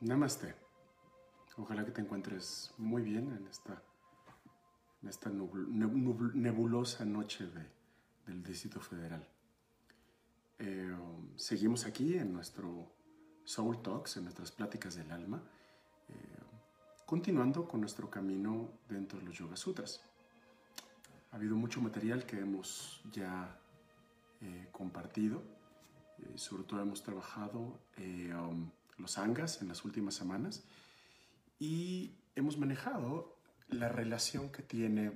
Namaste. Ojalá que te encuentres muy bien en esta, esta nebulosa noche de- del Distrito Federal. Eh, seguimos aquí en nuestro Soul Talks, en nuestras pláticas del alma, eh, continuando con nuestro camino dentro de los Yoga Sutras. Ha habido mucho material que hemos ya eh, compartido, eh, sobre todo hemos trabajado um, los angas en las últimas semanas y hemos manejado la relación que tiene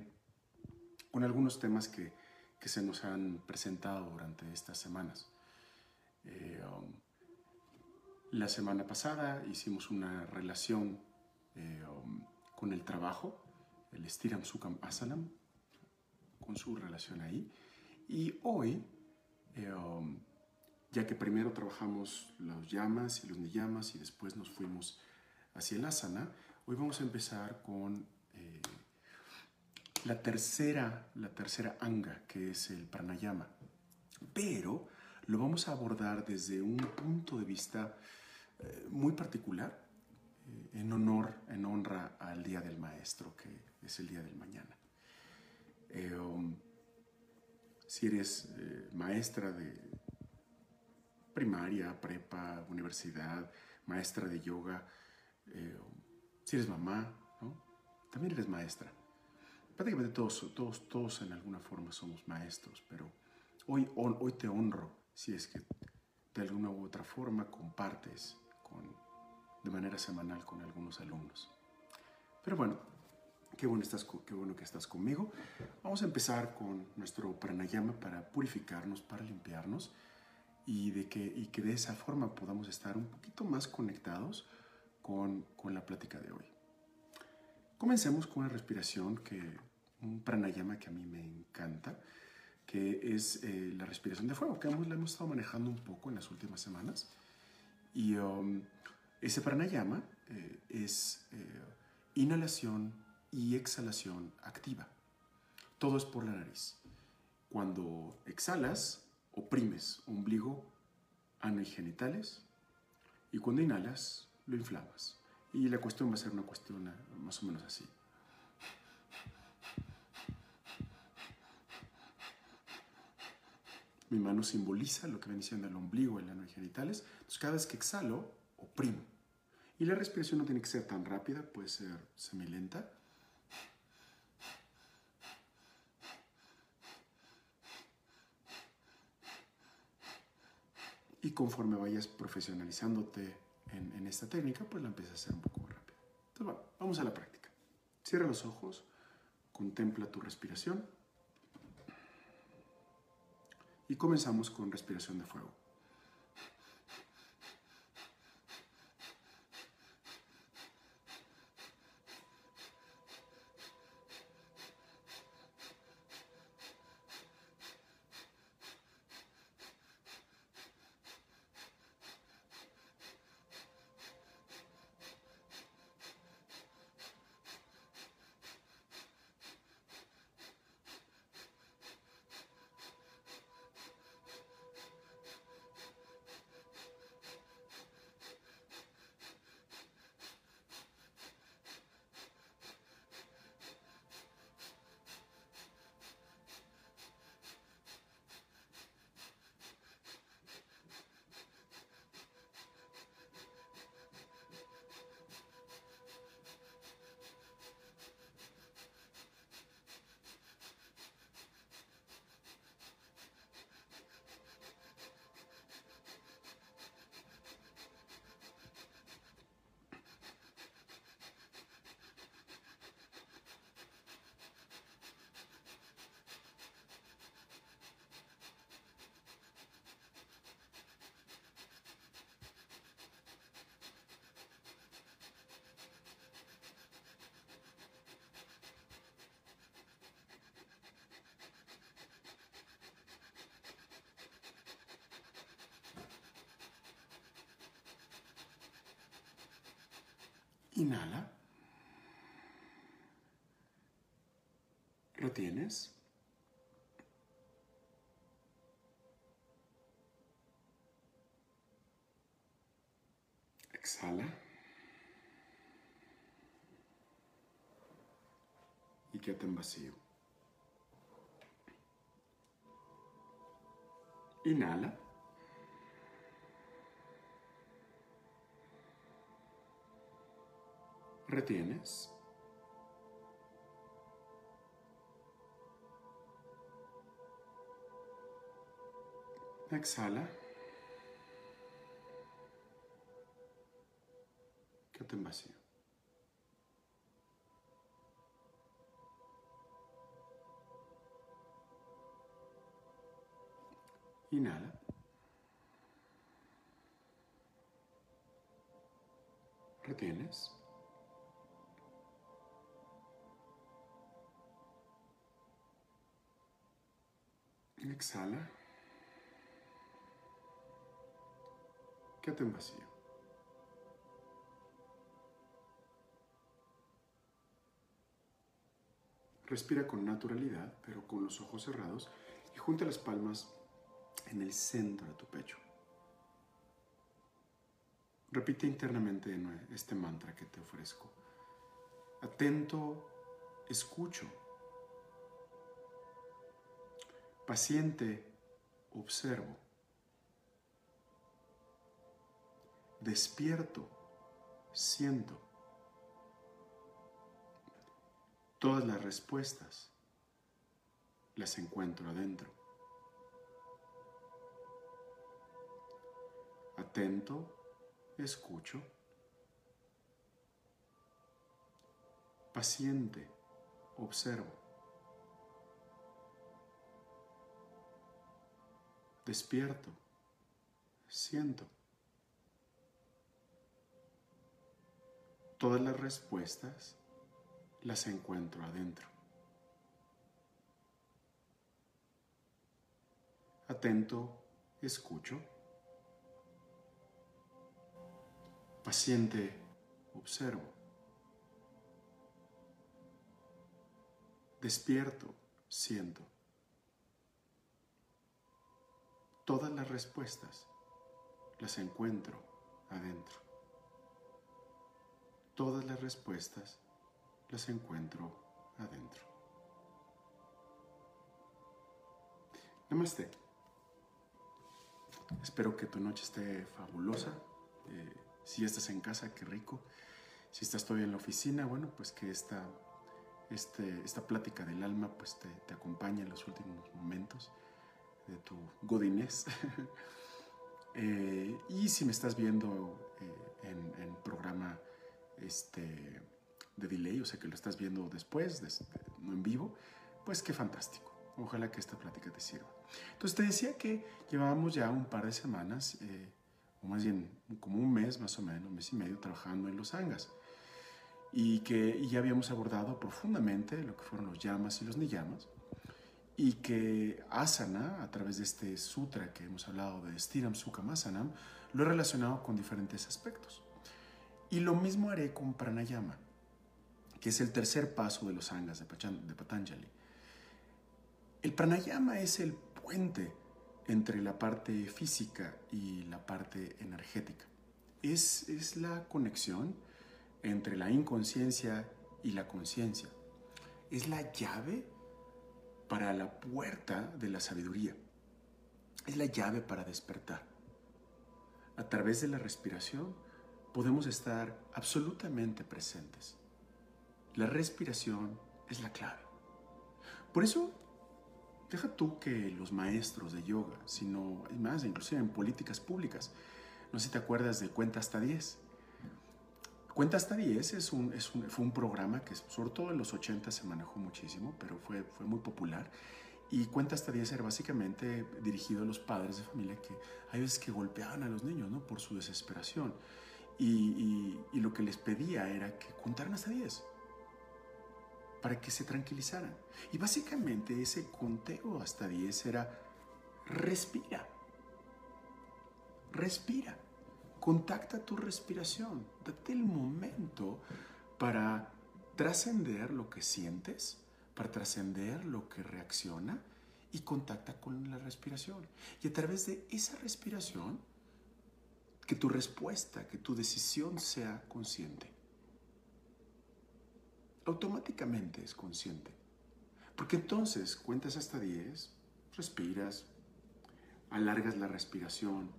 con algunos temas que, que se nos han presentado durante estas semanas. Eh, um, la semana pasada hicimos una relación eh, um, con el trabajo, el Stiram Sukam Asanam, con su relación ahí. Y hoy, eh, um, ya que primero trabajamos los llamas y los niyamas y después nos fuimos hacia el asana, hoy vamos a empezar con eh, la tercera, la tercera anga, que es el pranayama. Pero lo vamos a abordar desde un punto de vista eh, muy particular, eh, en honor, en honra al Día del Maestro, que es el día del mañana. Um, si eres maestra de primaria, prepa, universidad, maestra de yoga, eh, si eres mamá, ¿no? también eres maestra. Prácticamente todos, todos, todos en alguna forma somos maestros, pero hoy, hoy te honro si es que de alguna u otra forma compartes con, de manera semanal con algunos alumnos. Pero bueno, qué bueno que estás conmigo. Vamos a empezar con nuestro pranayama para purificarnos, para limpiarnos y, de que, y que de esa forma podamos estar un poquito más conectados con, con la plática de hoy. Comencemos con una respiración que, un pranayama que a mí me encanta, que es eh, la respiración de fuego, que hemos, la hemos estado manejando un poco en las últimas semanas. Y um, ese pranayama eh, es eh, inhalación y exhalación activa. Todo es por la nariz. Cuando exhalas, oprimes ombligo, ano y genitales. Y cuando inhalas, lo inflamas. Y la cuestión va a ser una cuestión eh, más o menos así. Mi mano simboliza lo que viene siendo el ombligo, el ano y genitales. Entonces, cada vez que exhalo, oprimo. Y la respiración no tiene que ser tan rápida, puede ser semilenta. Y conforme vayas profesionalizándote en, esta técnica, pues la empiezas a hacer un poco más rápido. Entonces, bueno, vamos a la práctica. Cierra los ojos, contempla tu respiración y comenzamos con respiración de fuego. inhala. ¿Lo tienes? Exhala. Y quédate en vacío. Inhala. Retienes. Exhala. Quédate en vacío. Inhala. Retienes. Exhala. Quédate en vacío. Respira con naturalidad, pero con los ojos cerrados y junta las palmas en el centro de tu pecho. Repite internamente este mantra que te ofrezco. Atento, escucho. Paciente, observo. Despierto, siento. Todas las respuestas las encuentro adentro. atento, escucho, paciente, observo, despierto, siento. Todas las respuestas las encuentro adentro. Atento, escucho. Paciente, observo. Despierto, siento. Todas las respuestas las encuentro adentro. Todas las respuestas las encuentro adentro. Namaste. Espero que tu noche esté fabulosa. Eh, si estás en casa, qué rico. Si estás todavía en la oficina, bueno, pues que esta, este, esta plática del alma pues te, te acompañe en los últimos momentos de tu godinés. Eh, y si me estás viendo eh, en, programa este, de delay, o sea que lo estás viendo después, no en vivo, pues qué fantástico. Ojalá que esta plática te sirva. Entonces te decía que llevábamos ya un par de semanas eh, o más bien como un mes más o menos, un mes y medio trabajando en los angas. Y que ya habíamos abordado profundamente lo que fueron los llamas y los niyamas. Y que asana, a través de este sutra que hemos hablado de Stiram Sukha Masanam, lo he relacionado con diferentes aspectos. Y lo mismo haré con pranayama, que es el tercer paso de los angas de Patanjali. El pranayama es el puente entre la parte física y la parte energética. Es, es la conexión entre la inconsciencia y la conciencia. Es la llave para la puerta de la sabiduría. Es la llave para despertar. A través de la respiración podemos estar absolutamente presentes. La respiración es la clave. Por eso Deja tú que los maestros de yoga, sino, más, inclusive en políticas públicas. No sé si te acuerdas de Cuenta hasta 10. Cuenta hasta 10 es un, es un, fue un programa que sobre todo en los 80 se manejó muchísimo, pero fue, fue muy popular. Y Cuenta hasta 10 era básicamente dirigido a los padres de familia que hay veces que golpeaban a los niños ¿no? por su desesperación. Y, y, y lo que les pedía era que contaran hasta 10 para que se tranquilizaran. Y básicamente ese conteo hasta 10 era respira, respira, contacta tu respiración, date el momento para trascender lo que sientes, para trascender lo que reacciona y contacta con la respiración. Y a través de esa respiración, que tu respuesta, que tu decisión sea consciente. automáticamente es consciente. Porque entonces cuentas hasta 10, respiras, alargas la respiración.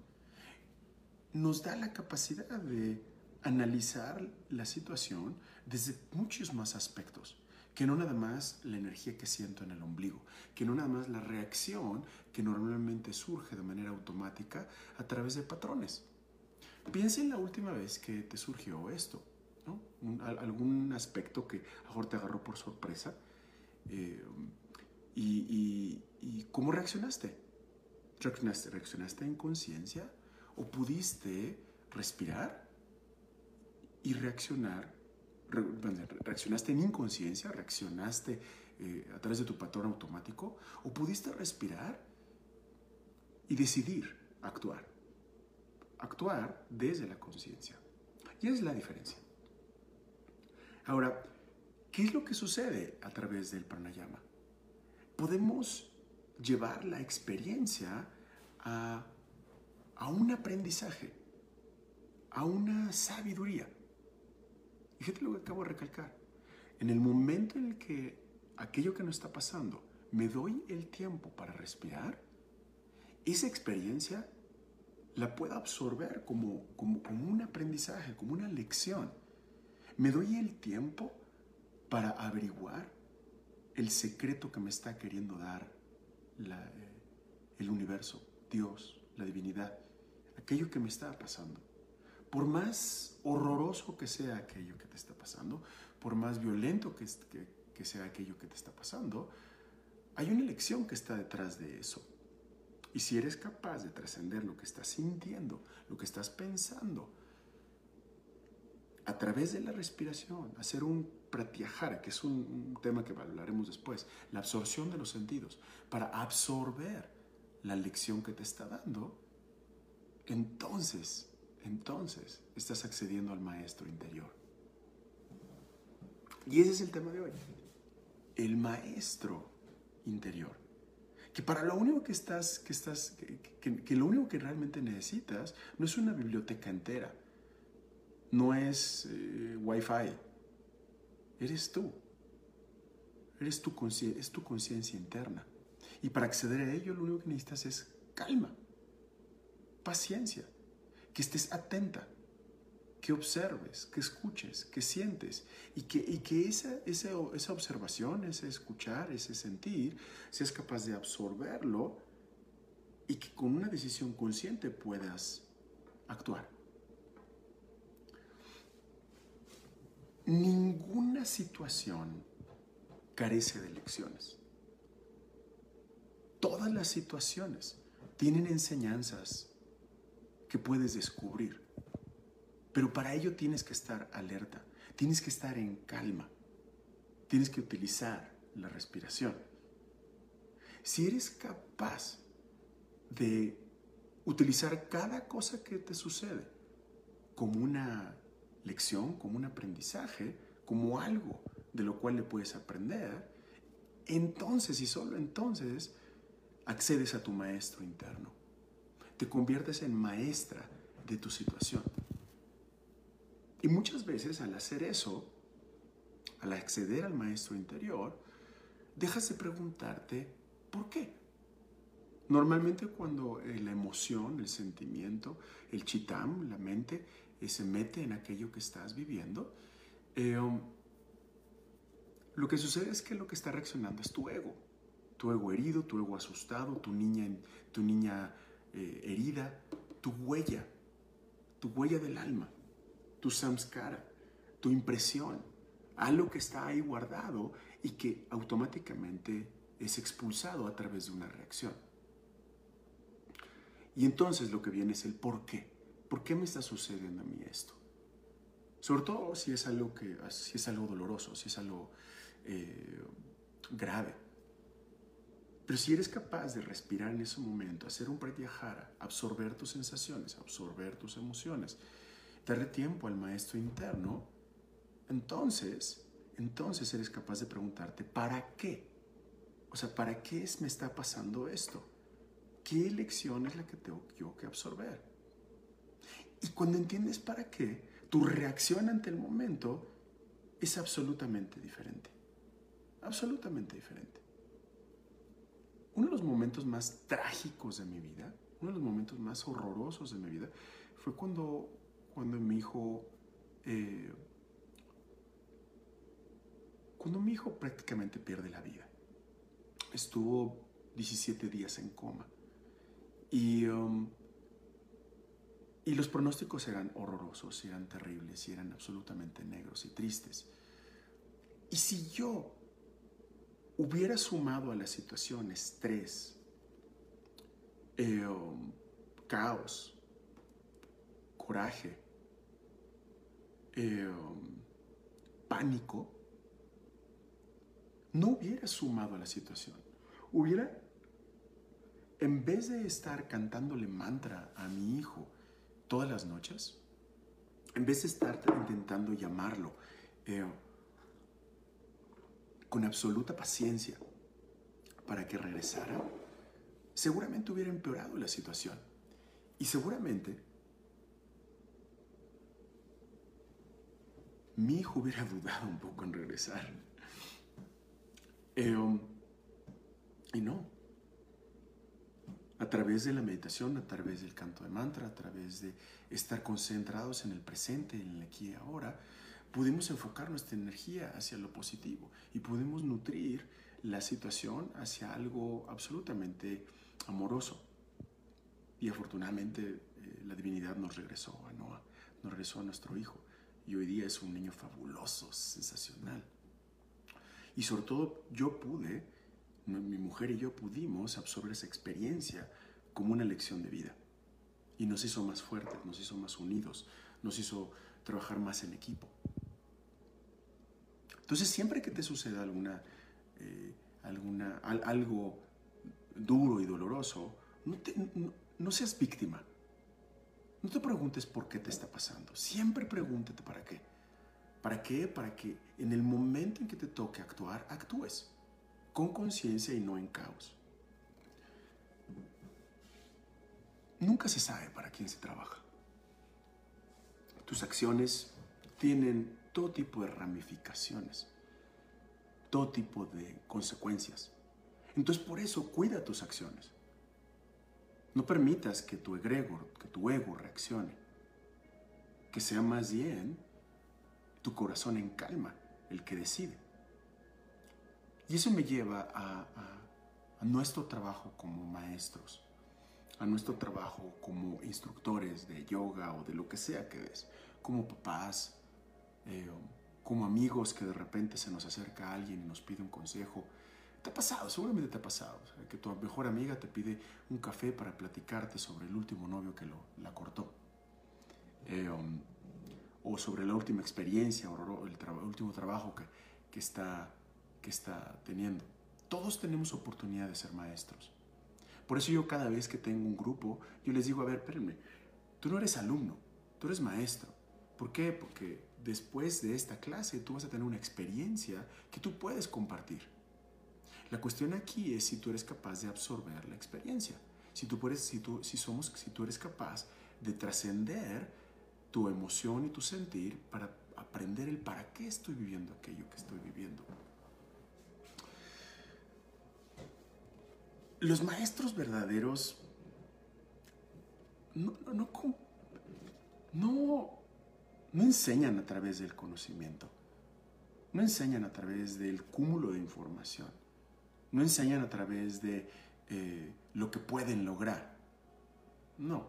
Nos da la capacidad de analizar la situación desde muchos más aspectos, que no nada más la energía que siento en el ombligo, que no nada más la reacción que normalmente surge de manera automática a través de patrones. Piensa en la última vez que te surgió esto, ¿no? algún aspecto que a mejor te agarró por sorpresa eh, y, cómo reaccionaste. reaccionaste. ¿Reaccionaste en conciencia o pudiste respirar y reaccionar? ¿Reaccionaste en inconsciencia? ¿Reaccionaste eh, a través de tu patrón automático? ¿O pudiste respirar y decidir actuar? Actuar desde la conciencia. Y es la diferencia. Ahora, ¿qué es lo que sucede a través del pranayama? Podemos llevar la experiencia a, un aprendizaje, a una sabiduría. Fíjate lo que acabo de recalcar. En el momento en el que aquello que nos está pasando, me doy el tiempo para respirar, esa experiencia la puedo absorber como, como un aprendizaje, como una lección. Me doy el tiempo para averiguar el secreto que me está queriendo dar eh, el universo, Dios, la divinidad, aquello que me está pasando. Por más horroroso que sea aquello que te está pasando, por más violento que, sea aquello que te está pasando, hay una lección que está detrás de eso. Y si eres capaz de trascender lo que estás sintiendo, lo que estás pensando, a través de la respiración, hacer un pratyahara, que es un, tema que hablaremos después, la absorción de los sentidos, para absorber la lección que te está dando, entonces, entonces estás accediendo al maestro interior. Y ese es el tema de hoy, el maestro interior. Que para lo único que estás, que estás, que lo único que realmente necesitas no es una biblioteca entera, no es eh, Wi-Fi, eres tú. Eres tu es tu conciencia interna. Y para acceder a ello, lo único que necesitas es calma, paciencia, que estés atenta, que observes, que escuches, que sientes y que, y que esa, esa, esa observación, ese escuchar, ese sentir, seas capaz de absorberlo y que con una decisión consciente puedas actuar. Ninguna situación carece de lecciones. Todas las situaciones tienen enseñanzas que puedes descubrir. Pero para ello tienes que estar alerta, tienes que estar en calma, tienes que utilizar la respiración. Si eres capaz de utilizar cada cosa que te sucede como una lección, como un aprendizaje, como algo de lo cual le puedes aprender, entonces y solo entonces accedes a tu maestro interno. Te conviertes en maestra de tu situación. Y muchas veces al hacer eso, al acceder al maestro interior, dejas de preguntarte por qué. Normalmente cuando la emoción, el sentimiento, el chitam, la mente, se mete en aquello que estás viviendo, eh, um, lo que sucede es que lo que está reaccionando es tu ego. Tu ego herido, tu ego asustado, tu niña, tu niña eh, herida, tu huella, tu huella del alma, tu samskara, tu impresión, algo que está ahí guardado y que automáticamente es expulsado a través de una reacción. Y entonces lo que viene es el por qué. ¿por qué me está sucediendo a mí esto? Sobre todo si es algo, que, si es algo doloroso, si es algo eh, grave. Pero si eres capaz de respirar en ese momento, hacer un pratyahara, absorber tus sensaciones, absorber tus emociones, darle tiempo al maestro interno, entonces, entonces eres capaz de preguntarte, ¿para qué? O sea, ¿para qué me está pasando esto? ¿Qué lección es la que tengo que absorber? Y cuando entiendes para qué, tu reacción ante el momento es absolutamente diferente. Absolutamente diferente. Uno de los momentos más trágicos de mi vida, uno de los momentos más horrorosos de mi vida, fue cuando, cuando mi hijo... Eh, cuando mi hijo prácticamente pierde la vida. Estuvo 17 días en coma. Y, um, y los pronósticos eran horrorosos, eran terribles, y eran absolutamente negros y tristes. Y si yo hubiera sumado a la situación estrés, eh, caos, coraje, eh, pánico, no hubiera sumado a la situación. Hubiera, en vez de estar cantándole mantra a mi hijo todas las noches, en vez de estar intentando llamarlo eh, con absoluta paciencia para que regresara, seguramente hubiera empeorado la situación. Y seguramente mi hijo hubiera dudado un poco en regresar. Eh, um, y no. A través de la meditación, a través del canto de mantra, a través de estar concentrados en el presente, en el aquí y ahora, pudimos enfocar nuestra energía hacia lo positivo y pudimos nutrir la situación hacia algo absolutamente amoroso. Y afortunadamente eh, la divinidad nos regresó a Noah, nos regresó a nuestro hijo. Y hoy día es un niño fabuloso, sensacional. Y sobre todo yo pude, mi mujer y yo pudimos absorber esa experiencia como una lección de vida. Y nos hizo más fuertes, nos hizo más unidos, nos hizo trabajar más en equipo. Entonces siempre que te suceda alguna, eh, alguna, algo duro y doloroso, no, no seas víctima. No te preguntes por qué te está pasando. Siempre pregúntate para qué. ¿Para qué? Para que en el momento en que te toque actuar, actúes con conciencia y no en caos. Nunca se sabe para quién se trabaja. Tus acciones tienen todo tipo de ramificaciones, todo tipo de consecuencias. Entonces por eso cuida tus acciones. No permitas que tu egregor, que tu ego reaccione. Que sea más bien tu corazón en calma el que decide. Y eso me lleva a, nuestro trabajo como maestros, a nuestro trabajo como instructores de yoga o de lo que sea que des, como papás, eh, como amigos que de repente se nos acerca alguien y nos pide un consejo. Te ha pasado, seguramente te ha pasado, que tu mejor amiga te pide un café para platicarte sobre el último novio que lo, la cortó. Eh, um, o sobre la última experiencia o el, último trabajo que, que, está, que está teniendo. Todos tenemos oportunidad de ser maestros. Por eso yo cada vez que tengo un grupo, yo les digo, a ver, espérenme, tú no eres alumno, tú eres maestro. ¿Por qué? Porque después de esta clase tú vas a tener una experiencia que tú puedes compartir. La cuestión aquí es si tú eres capaz de absorber la experiencia. Si tú, puedes, si tú, si somos, si tú eres capaz de trascender tu emoción y tu sentir para aprender el para qué estoy viviendo aquello que estoy viviendo. Los maestros verdaderos no, no, no, no enseñan a través del conocimiento, no enseñan a través del cúmulo de información, no enseñan a través de eh, lo que pueden lograr. No,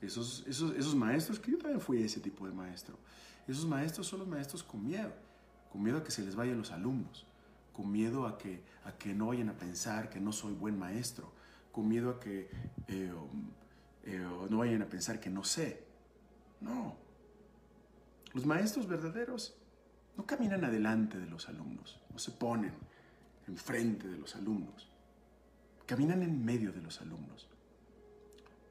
esos, esos, maestros, que yo también fui ese tipo de maestro, esos maestros son los maestros con miedo, con miedo a que se les vayan los alumnos, con miedo a que, a que no vayan a pensar que no soy buen maestro, con miedo a que eh, eh, no vayan a pensar que no sé. No. Los maestros verdaderos no caminan adelante de los alumnos, no se ponen enfrente de los alumnos, caminan en medio de los alumnos.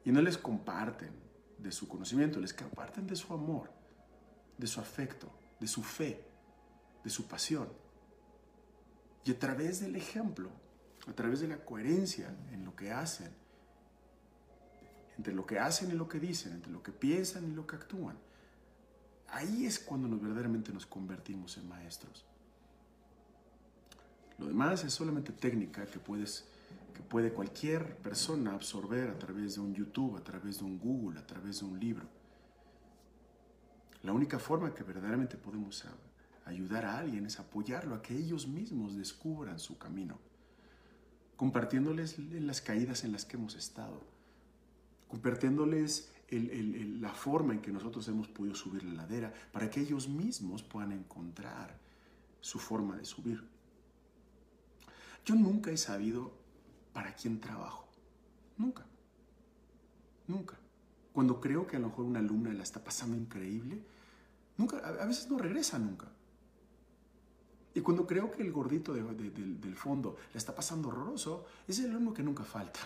Y no les comparten de su conocimiento, les comparten de su amor, de su afecto, de su fe, de su pasión. Y a través del ejemplo, a través de la coherencia en lo que hacen, entre lo que hacen y lo que dicen, entre lo que piensan y lo que actúan, ahí es cuando nos verdaderamente nos convertimos en maestros. Lo demás es solamente técnica que puedes que puede cualquier persona absorber a través de un YouTube, a través de un Google, a través de un libro. La única forma que verdaderamente podemos ayudar a alguien es apoyarlo a que ellos mismos descubran su camino, compartiéndoles las caídas en las que hemos estado, compartiéndoles la forma en que nosotros hemos podido subir la ladera para que ellos mismos puedan encontrar su forma de subir. Yo nunca he sabido para quién trabajo. Nunca. Nunca. Cuando creo que a lo mejor una alumna la está pasando increíble, nunca, a veces no regresa nunca. Y cuando creo que el gordito del fondo la está pasando horroroso, es el alumno que nunca falta.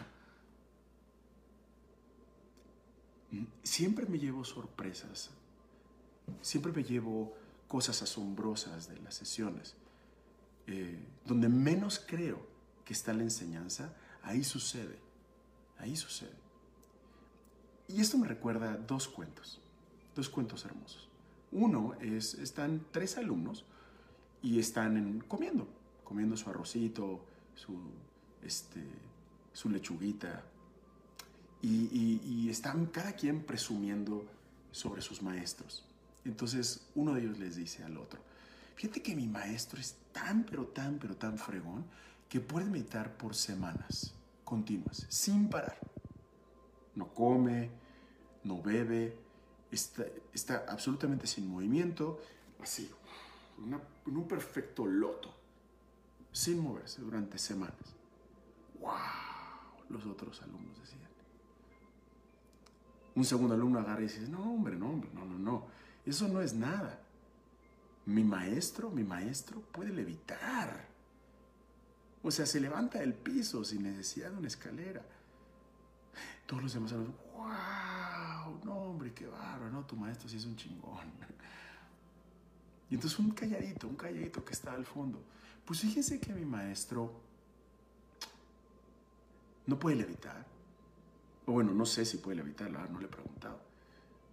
Siempre me llevo sorpresas. Siempre me llevo cosas asombrosas de las sesiones. Eh, donde menos creo que está la enseñanza, ahí sucede. Ahí sucede. Y esto me recuerda dos cuentos, dos cuentos hermosos. Uno es, están tres alumnos y están comiendo, comiendo su arrocito, su, este, su lechuguita, y, están cada quien presumiendo sobre sus maestros. Entonces uno de ellos les dice al otro, fíjate que mi maestro es tan, pero tan, pero tan fregón que puede meditar por semanas continuas, sin parar. No come, no bebe, está, está absolutamente sin movimiento, así, en un perfecto loto, sin moverse durante semanas. ¡Wow! Los otros alumnos decían. Un segundo alumno agarra y dice, no, hombre, no, hombre, no, no, no, eso no es nada. Mi maestro, mi maestro puede levitar. O sea, se levanta del piso sin necesidad de una escalera. Todos los demás alumnos, wow, no, hombre, qué bárbaro, no, tu maestro sí es un chingón. Y entonces un calladito, un calladito que está al fondo. Pues fíjese que mi maestro no puede levitar. Bueno, no sé si puede levitar, la no le he preguntado.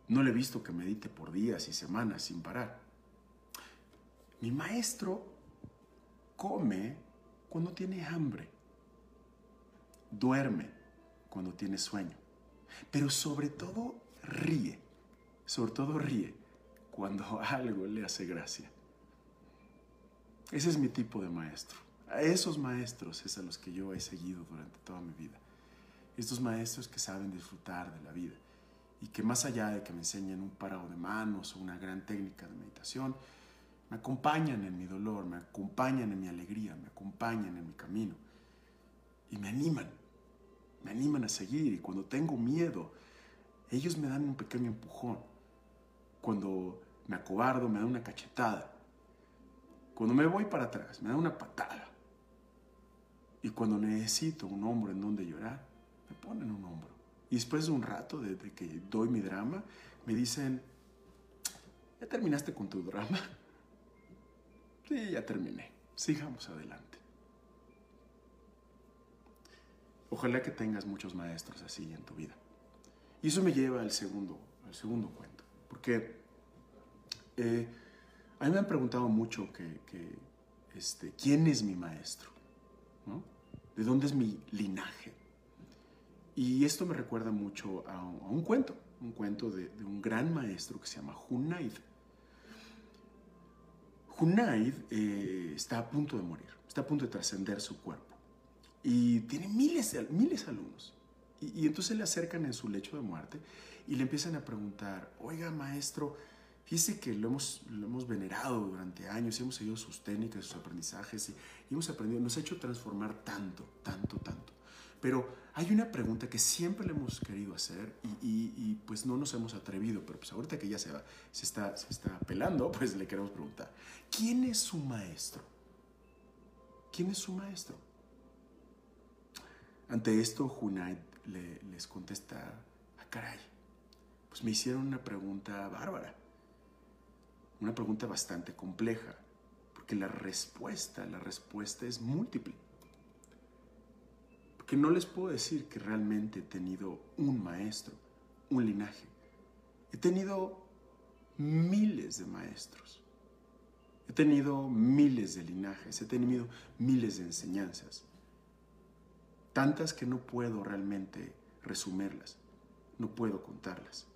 No le he visto que medite por días y semanas sin parar. Mi maestro come cuando tiene hambre. Duerme cuando tiene sueño. Pero sobre todo ríe. Sobre todo ríe cuando algo le hace gracia. Ese es mi tipo de maestro. A esos maestros es a los que yo he seguido durante toda mi vida. Estos maestros que saben disfrutar de la vida y que más allá de que me enseñen un parado de manos o una gran técnica de meditación, me acompañan en mi dolor, me acompañan en mi alegría, me acompañan en mi camino y me animan, me animan a seguir y cuando tengo miedo, ellos me dan un pequeño empujón. Cuando me acobardo, me dan una cachetada. Cuando me voy para atrás, me dan una patada. Y cuando necesito un hombro en donde llorar, me ponen un hombro. Y después de un rato, desde que doy mi drama, me dicen, ¿ya terminaste con tu drama? Sí, ya terminé. Sigamos adelante. Ojalá que tengas muchos maestros así en tu vida. Y eso me lleva al segundo, al segundo cuento. Porque eh, a mí me han preguntado mucho que, este, quién es mi maestro, ¿De dónde es mi linaje? Y esto me recuerda mucho a un, cuento, un cuento de, un gran maestro que se llama Hunaid. Hunaid eh, está a punto de morir, está a punto de trascender su cuerpo y tiene miles de miles alumnos. Y, y, entonces le acercan en su lecho de muerte y le empiezan a preguntar, oiga maestro, fíjese que lo hemos, lo hemos venerado durante años, hemos seguido sus técnicas, sus aprendizajes hemos aprendido, nos ha hecho transformar tanto, tanto, tanto. Pero hay una pregunta que siempre le hemos querido hacer y, pues no nos hemos atrevido, pero pues ahorita que ya se, va, se, está, se está pelando, pues le queremos preguntar, ¿quién es su maestro? ¿Quién es su maestro? Ante esto, Junait le, les contesta, ah, caray, pues me hicieron una pregunta bárbara, una pregunta bastante compleja, porque la respuesta, la respuesta es múltiple que no les puedo decir que realmente he tenido un maestro, un linaje. He tenido miles de maestros. He tenido miles de linajes, he tenido miles de enseñanzas. Tantas que no puedo realmente resumirlas, no puedo contarlas.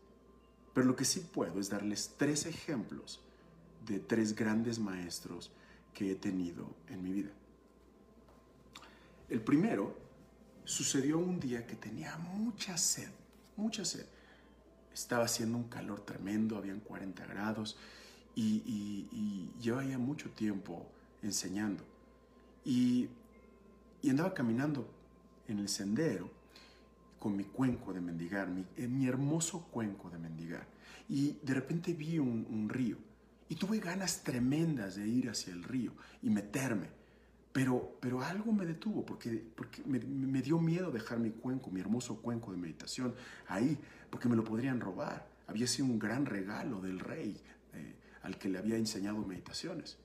Pero lo que sí puedo es darles tres ejemplos de tres grandes maestros que he tenido en mi vida. El primero sucedió un día que tenía mucha sed, mucha sed. Estaba haciendo un calor tremendo, habían 40 grados y, llevaba mucho tiempo enseñando. Y, y, andaba caminando en el sendero con mi cuenco de mendigar, mi, eh, hermoso cuenco de mendigar. Y de repente vi un río y tuve ganas tremendas de ir hacia el río y meterme. Pero, pero algo me detuvo porque, porque me, me, dio miedo dejar mi cuenco, mi hermoso cuenco de meditación ahí, porque me lo podrían robar. Había sido un gran regalo del rey eh, al que le había enseñado meditaciones.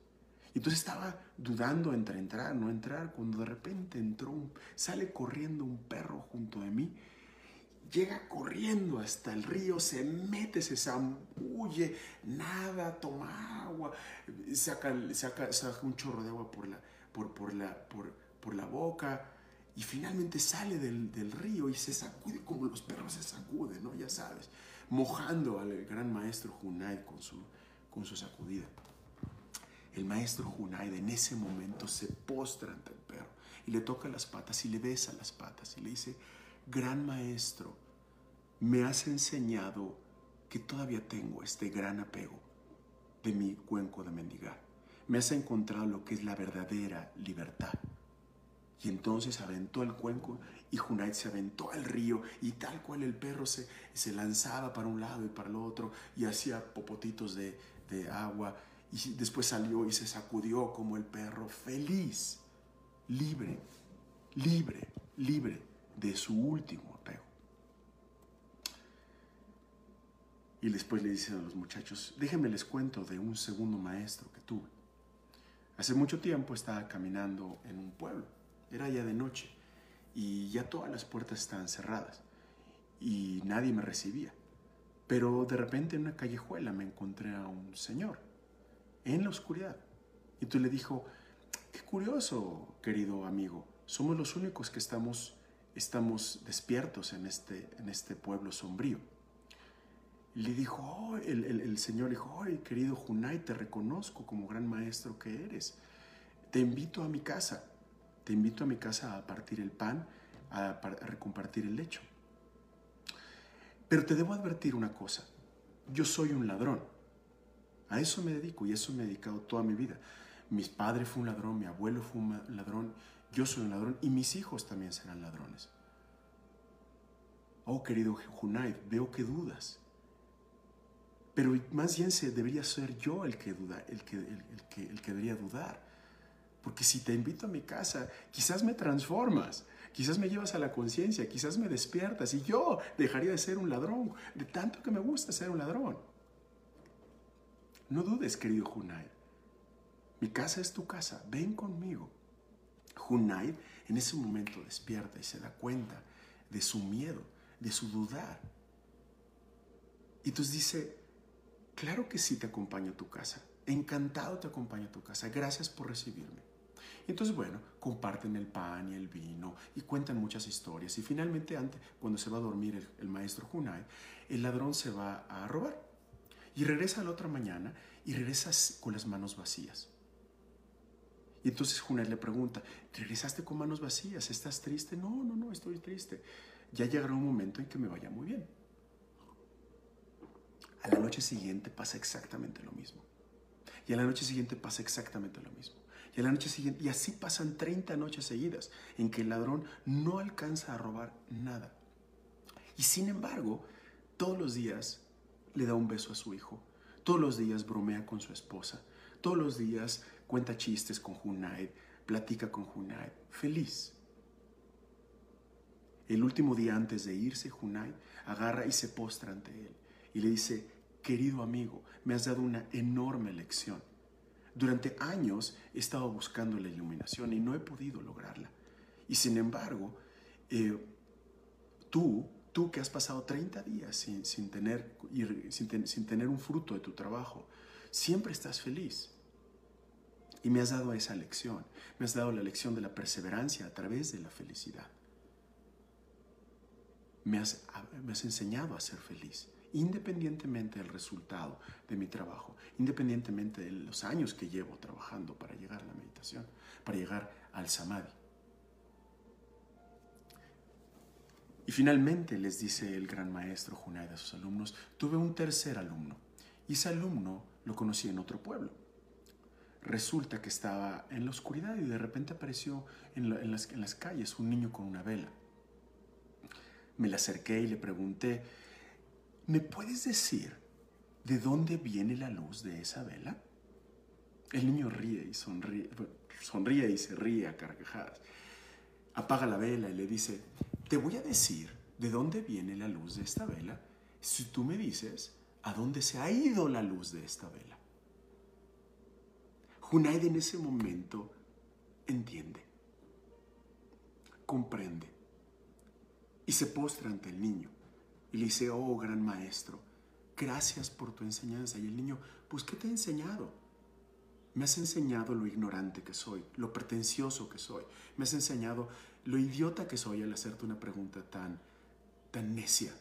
Y entonces estaba dudando entre entrar, no entrar, cuando de repente entró, un, sale corriendo un perro junto de mí llega corriendo hasta el río, se mete, se zambulle, nada, toma agua, saca, saca, saca un chorro de agua por la, por, por la, por, por la boca y finalmente sale del, del, río y se sacude como los perros se sacuden, ¿no? Ya sabes, mojando al gran maestro Junaid con su, con su sacudida. El maestro Junaid en ese momento se postra ante el perro y le toca las patas y le besa las patas y le dice, gran maestro, me has enseñado que todavía tengo este gran apego de mi cuenco de mendigar. Me has encontrado lo que es la verdadera libertad. Y entonces aventó el cuenco y Junait se aventó al río y tal cual el perro se, se lanzaba para un lado y para el otro y hacía popotitos de, de agua y después salió y se sacudió como el perro feliz, libre, libre, libre de su último apego. Y después le dicen a los muchachos, déjenme les cuento de un segundo maestro que tuve. Hace mucho tiempo estaba caminando en un pueblo, era ya de noche y ya todas las puertas estaban cerradas y nadie me recibía. Pero de repente en una callejuela me encontré a un señor en la oscuridad. Y tú le dijo, qué curioso, querido amigo, somos los únicos que estamos, estamos despiertos en este, en este pueblo sombrío le dijo, oh, el, Señor dijo, oh, querido Junai, te reconozco como gran maestro que eres. Te invito a mi casa, te invito a mi casa a partir el pan, a, a recompartir el lecho. Pero te debo advertir una cosa, yo soy un ladrón. A eso me dedico y eso me he dedicado toda mi vida. Mi padre fue un ladrón, mi abuelo fue un ladrón, yo soy un ladrón y mis hijos también serán ladrones. Oh, querido Junai, veo que dudas. Pero más bien se debería ser yo el que, duda, el que, el, que, el que debería dudar. Porque si te invito a mi casa, quizás me transformas, quizás me llevas a la conciencia, quizás me despiertas y yo dejaría de ser un ladrón, de tanto que me gusta ser un ladrón. No dudes, querido Junaid. Mi casa es tu casa, ven conmigo. Junaid en ese momento despierta y se da cuenta de su miedo, de su dudar. Y entonces dice, Claro que sí te acompaño a tu casa. Encantado te acompaño a tu casa. Gracias por recibirme. Entonces, bueno, comparten el pan y el vino y cuentan muchas historias. Y finalmente, antes, cuando se va a dormir el, maestro Junai, el ladrón se va a robar. Y regresa la otra mañana y regresa con las manos vacías. Y entonces Junai le pregunta, ¿regresaste con manos vacías? ¿Estás triste? No, no, no, estoy triste. Ya llegará un momento en que me vaya muy bien. A la noche siguiente pasa exactamente lo mismo. Y a la noche siguiente pasa exactamente lo mismo. Y a la noche siguiente, y así pasan 30 noches seguidas en que el ladrón no alcanza a robar nada. Y sin embargo, todos los días le da un beso a su hijo, todos los días bromea con su esposa, todos los días cuenta chistes con Junaid, platica con Junaid, feliz. El último día antes de irse, Junaid agarra y se postra ante él y le dice, querido amigo, me has dado una enorme lección. Durante años he estado buscando la iluminación y no he podido lograrla. Y sin embargo, eh, tú Tú que has pasado 30 días sin, tener, sin, sin tener un fruto de tu trabajo, siempre estás feliz. Y me has dado esa lección. Me has dado la lección de la perseverancia a través de la felicidad. Me has, me has, enseñado a ser feliz, independientemente del resultado de mi trabajo, independientemente de los años que llevo trabajando para llegar a la meditación, para llegar al samadhi. Y finalmente les dice el gran maestro Junai a sus alumnos, tuve un tercer alumno, y ese alumno lo conocí en otro pueblo. Resulta que estaba en la oscuridad y de repente apareció en, las, en las calles un niño con una vela. Me le acerqué y le pregunté, ¿me puedes decir de dónde viene la luz de esa vela? El niño ríe y sonríe, sonríe y se ríe a carcajadas. Apaga la vela y le dice, te voy a decir de dónde viene la luz de esta vela si tú me dices a dónde se ha ido la luz de esta vela. Junaid en ese momento entiende, comprende y se postra ante el niño y le dice, oh gran maestro, gracias por tu enseñanza. Y el niño, pues ¿qué te he enseñado? Me has enseñado lo ignorante que soy, lo pretencioso que soy. Me has enseñado lo idiota que soy al hacerte una pregunta tan, tan necia.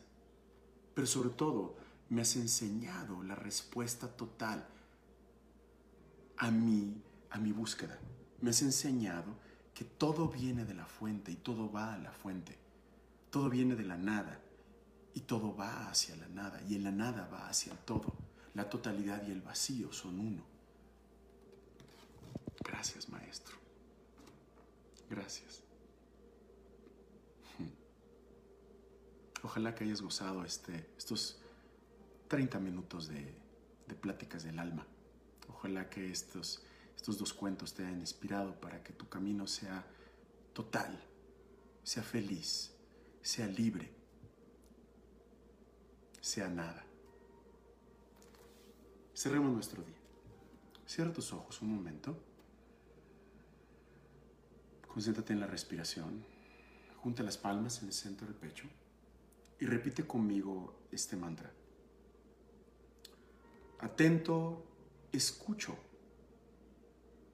Pero sobre todo, me has enseñado la respuesta total a mi, a mi búsqueda. Me has enseñado que todo viene de la fuente y todo va a la fuente. Todo viene de la nada y todo va hacia la nada y en la nada va hacia el todo. La totalidad y el vacío son uno. Gracias, maestro. Gracias. Hmm. Ojalá que hayas gozado este, estos 30 minutos de, de pláticas del alma. Ojalá que estos, estos dos cuentos te hayan inspirado para que tu camino sea total, sea feliz, sea libre, sea nada. Cerremos nuestro día. Cierra tus ojos un momento. Concéntrate en la respiración. Junta las palmas en el centro del pecho y repite conmigo este mantra. Atento, escucho,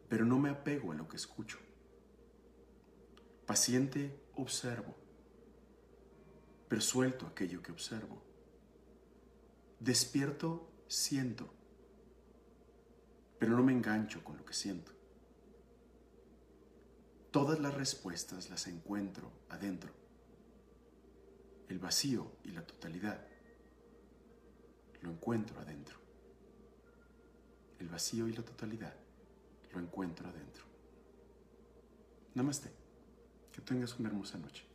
pero no me apego a lo que escucho. Paciente, observo, pero suelto aquello que observo. Despierto, siento, pero no me engancho con lo que siento. Todas las respuestas las encuentro adentro. El vacío y la totalidad lo encuentro adentro. El vacío y la totalidad lo encuentro adentro. Namaste. Que tengas una hermosa noche.